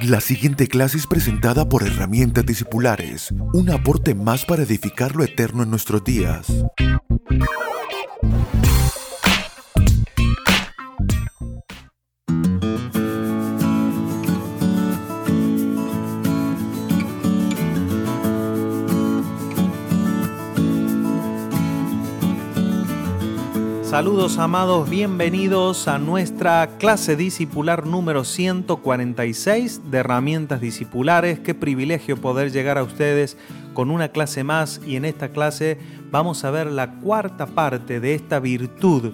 La siguiente clase es presentada por Herramientas Discipulares, un aporte más para edificar lo eterno en nuestros días. Saludos amados, bienvenidos a nuestra clase discipular número 146 de herramientas discipulares. Qué privilegio poder llegar a ustedes con una clase más y en esta clase vamos a ver la cuarta parte de esta virtud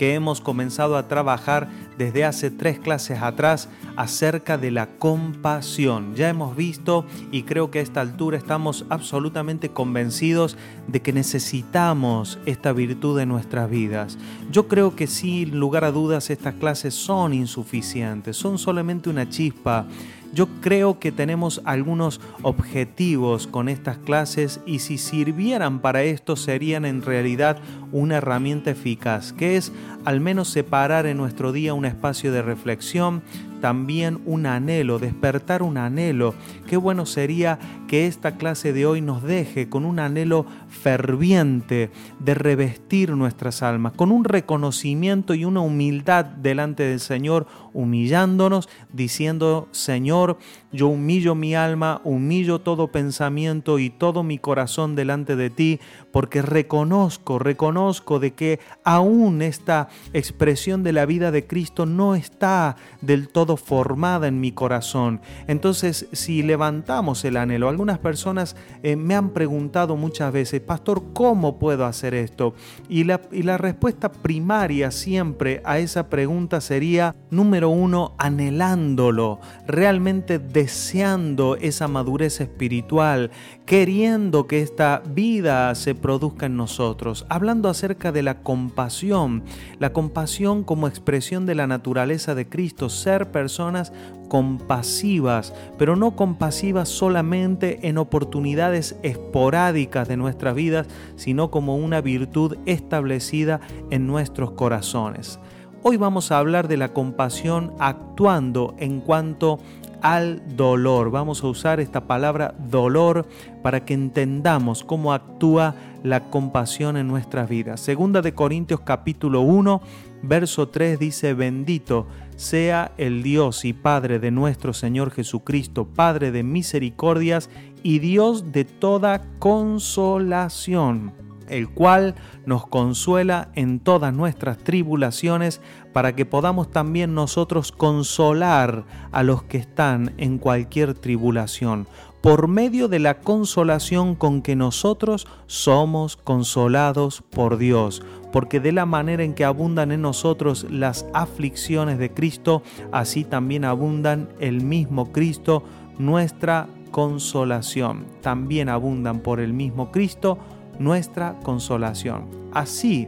que hemos comenzado a trabajar desde hace tres clases atrás acerca de la compasión. Ya hemos visto y creo que a esta altura estamos absolutamente convencidos de que necesitamos esta virtud en nuestras vidas. Yo creo que sin lugar a dudas estas clases son insuficientes, son solamente una chispa yo creo que tenemos algunos objetivos con estas clases y si sirvieran para esto serían en realidad una herramienta eficaz, que es al menos separar en nuestro día un espacio de reflexión, también un anhelo, despertar un anhelo. Qué bueno sería que esta clase de hoy nos deje con un anhelo ferviente de revestir nuestras almas, con un reconocimiento y una humildad delante del Señor, humillándonos, diciendo, Señor, yo humillo mi alma, humillo todo pensamiento y todo mi corazón delante de ti, porque reconozco, reconozco de que aún esta expresión de la vida de Cristo no está del todo formada en mi corazón. Entonces, si levantamos el anhelo, algunas personas eh, me han preguntado muchas veces, pastor, ¿cómo puedo hacer esto? Y la, y la respuesta primaria siempre a esa pregunta sería, número uno, anhelándolo, realmente deseando esa madurez espiritual, queriendo que esta vida se produzca en nosotros, hablando acerca de la compasión, la compasión como expresión de la naturaleza de Cristo, ser personas compasivas, pero no compasivas solamente en oportunidades esporádicas de nuestras vidas, sino como una virtud establecida en nuestros corazones. Hoy vamos a hablar de la compasión actuando en cuanto al dolor. Vamos a usar esta palabra dolor para que entendamos cómo actúa la compasión en nuestras vidas. Segunda de Corintios capítulo 1, verso 3 dice, bendito sea el Dios y Padre de nuestro Señor Jesucristo, Padre de misericordias y Dios de toda consolación el cual nos consuela en todas nuestras tribulaciones, para que podamos también nosotros consolar a los que están en cualquier tribulación, por medio de la consolación con que nosotros somos consolados por Dios, porque de la manera en que abundan en nosotros las aflicciones de Cristo, así también abundan el mismo Cristo, nuestra consolación. También abundan por el mismo Cristo nuestra consolación. Así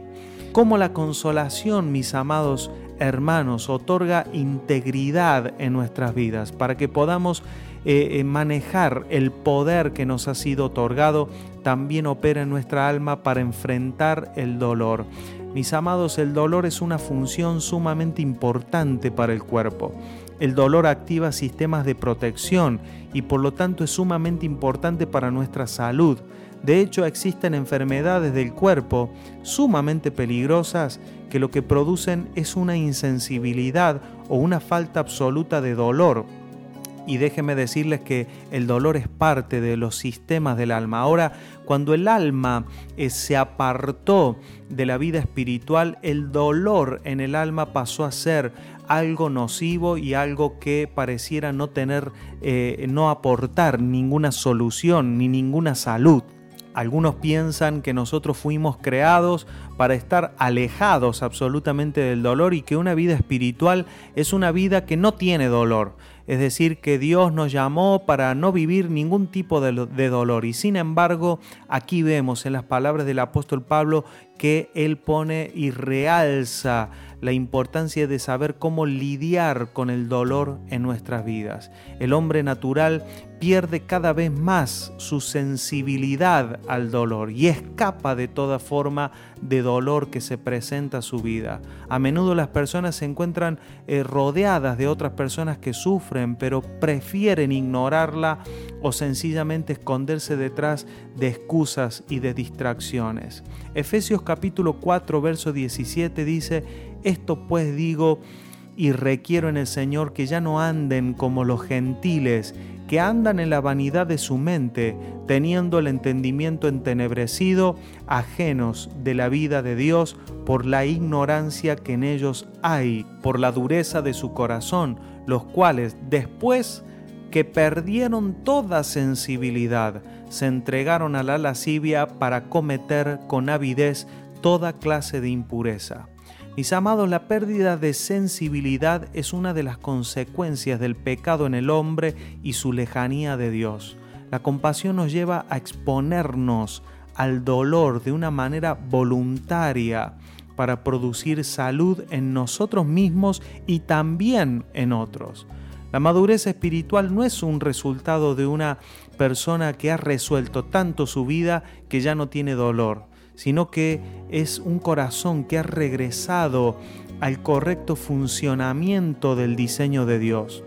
como la consolación, mis amados hermanos, otorga integridad en nuestras vidas para que podamos eh, eh, manejar el poder que nos ha sido otorgado, también opera en nuestra alma para enfrentar el dolor. Mis amados, el dolor es una función sumamente importante para el cuerpo. El dolor activa sistemas de protección y por lo tanto es sumamente importante para nuestra salud. De hecho, existen enfermedades del cuerpo sumamente peligrosas que lo que producen es una insensibilidad o una falta absoluta de dolor. Y déjenme decirles que el dolor es parte de los sistemas del alma. Ahora, cuando el alma eh, se apartó de la vida espiritual, el dolor en el alma pasó a ser algo nocivo y algo que pareciera no tener, eh, no aportar ninguna solución ni ninguna salud. Algunos piensan que nosotros fuimos creados para estar alejados absolutamente del dolor y que una vida espiritual es una vida que no tiene dolor. Es decir, que Dios nos llamó para no vivir ningún tipo de, dolor. Y sin embargo, aquí vemos en las palabras del apóstol Pablo que él pone y realza la importancia de saber cómo lidiar con el dolor en nuestras vidas. El hombre natural pierde cada vez más su sensibilidad al dolor y escapa de toda forma de dolor que se presenta a su vida. A menudo las personas se encuentran eh, rodeadas de otras personas que sufren, pero prefieren ignorarla o sencillamente esconderse detrás de excusas y de distracciones. Efesios capítulo 4, verso 17 dice, esto pues digo y requiero en el Señor que ya no anden como los gentiles, que andan en la vanidad de su mente, teniendo el entendimiento entenebrecido, ajenos de la vida de Dios por la ignorancia que en ellos hay, por la dureza de su corazón, los cuales después que perdieron toda sensibilidad, se entregaron a la lascivia para cometer con avidez toda clase de impureza. Mis amados, la pérdida de sensibilidad es una de las consecuencias del pecado en el hombre y su lejanía de Dios. La compasión nos lleva a exponernos al dolor de una manera voluntaria para producir salud en nosotros mismos y también en otros. La madurez espiritual no es un resultado de una persona que ha resuelto tanto su vida que ya no tiene dolor sino que es un corazón que ha regresado al correcto funcionamiento del diseño de Dios.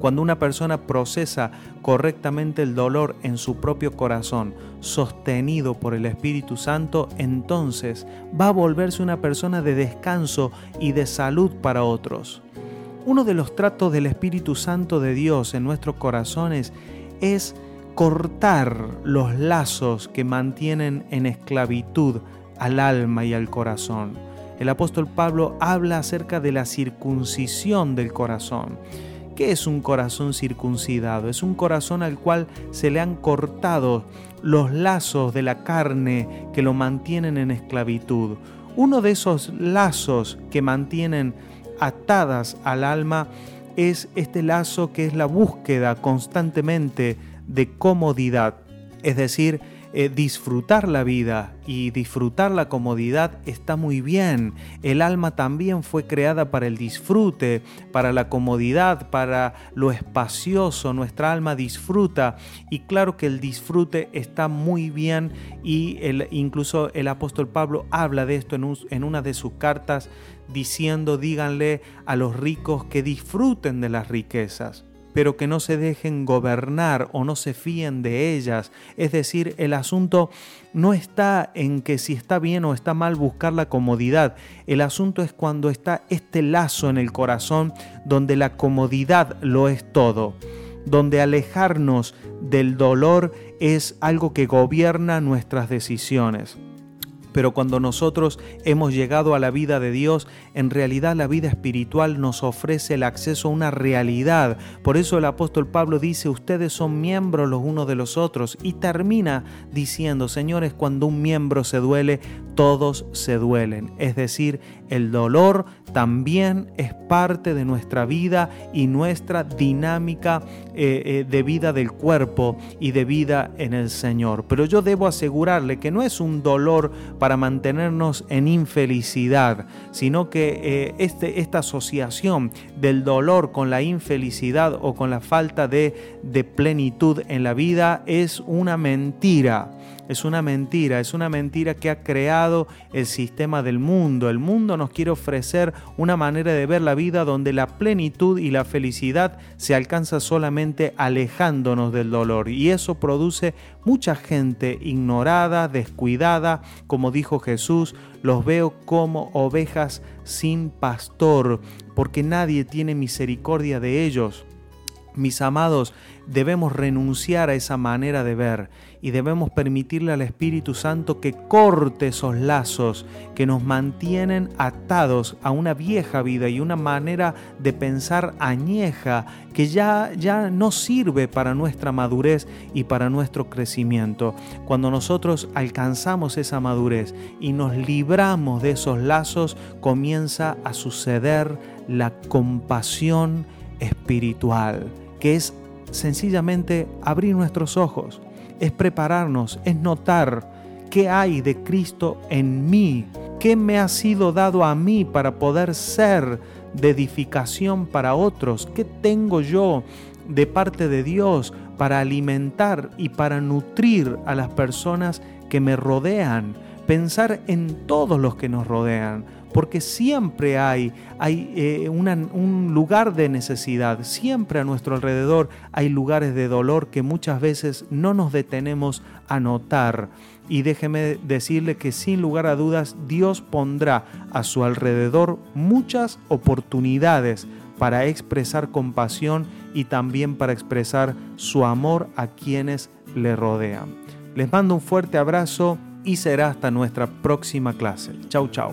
Cuando una persona procesa correctamente el dolor en su propio corazón, sostenido por el Espíritu Santo, entonces va a volverse una persona de descanso y de salud para otros. Uno de los tratos del Espíritu Santo de Dios en nuestros corazones es cortar los lazos que mantienen en esclavitud al alma y al corazón. El apóstol Pablo habla acerca de la circuncisión del corazón. ¿Qué es un corazón circuncidado? Es un corazón al cual se le han cortado los lazos de la carne que lo mantienen en esclavitud. Uno de esos lazos que mantienen atadas al alma es este lazo que es la búsqueda constantemente de comodidad, es decir, eh, disfrutar la vida y disfrutar la comodidad está muy bien. El alma también fue creada para el disfrute, para la comodidad, para lo espacioso. Nuestra alma disfruta y claro que el disfrute está muy bien y el, incluso el apóstol Pablo habla de esto en, en una de sus cartas diciendo díganle a los ricos que disfruten de las riquezas pero que no se dejen gobernar o no se fíen de ellas. Es decir, el asunto no está en que si está bien o está mal buscar la comodidad. El asunto es cuando está este lazo en el corazón donde la comodidad lo es todo donde alejarnos del dolor es algo que gobierna nuestras decisiones. Pero cuando nosotros hemos llegado a la vida de Dios, en realidad la vida espiritual nos ofrece el acceso a una realidad. Por eso el apóstol Pablo dice, ustedes son miembros los unos de los otros. Y termina diciendo, señores, cuando un miembro se duele, todos se duelen. Es decir, el dolor también es parte de nuestra vida y nuestra dinámica eh, eh, de vida del cuerpo y de vida en el Señor. Pero yo debo asegurarle que no es un dolor para mantenernos en infelicidad, sino que eh, este, esta asociación del dolor con la infelicidad o con la falta de, de plenitud en la vida es una mentira es una mentira, es una mentira que ha creado el sistema del mundo. El mundo nos quiere ofrecer una manera de ver la vida donde la plenitud y la felicidad se alcanza solamente alejándonos del dolor. Y eso produce mucha gente ignorada, descuidada, como dijo Jesús, los veo como ovejas sin pastor, porque nadie tiene misericordia de ellos. Mis amados, debemos renunciar a esa manera de ver y debemos permitirle al Espíritu Santo que corte esos lazos que nos mantienen atados a una vieja vida y una manera de pensar añeja que ya, ya no sirve para nuestra madurez y para nuestro crecimiento. Cuando nosotros alcanzamos esa madurez y nos libramos de esos lazos, comienza a suceder la compasión espiritual, que es sencillamente abrir nuestros ojos, es prepararnos, es notar ¿Qué hay de Cristo en mí? ¿Qué me ha sido dado a mí para poder ser de edificación para otros? ¿Qué tengo yo de parte de Dios para alimentar y para nutrir a las personas que me rodean? Pensar en todos los que nos rodean porque siempre hay, hay eh, un lugar de necesidad, siempre a nuestro alrededor hay lugares de dolor que muchas veces no nos detenemos a notar. Y déjeme decirle que sin lugar a dudas Dios pondrá a su alrededor muchas oportunidades para expresar compasión y también para expresar su amor a quienes le rodean. Les mando un fuerte abrazo y será hasta nuestra próxima clase. Chau, chau.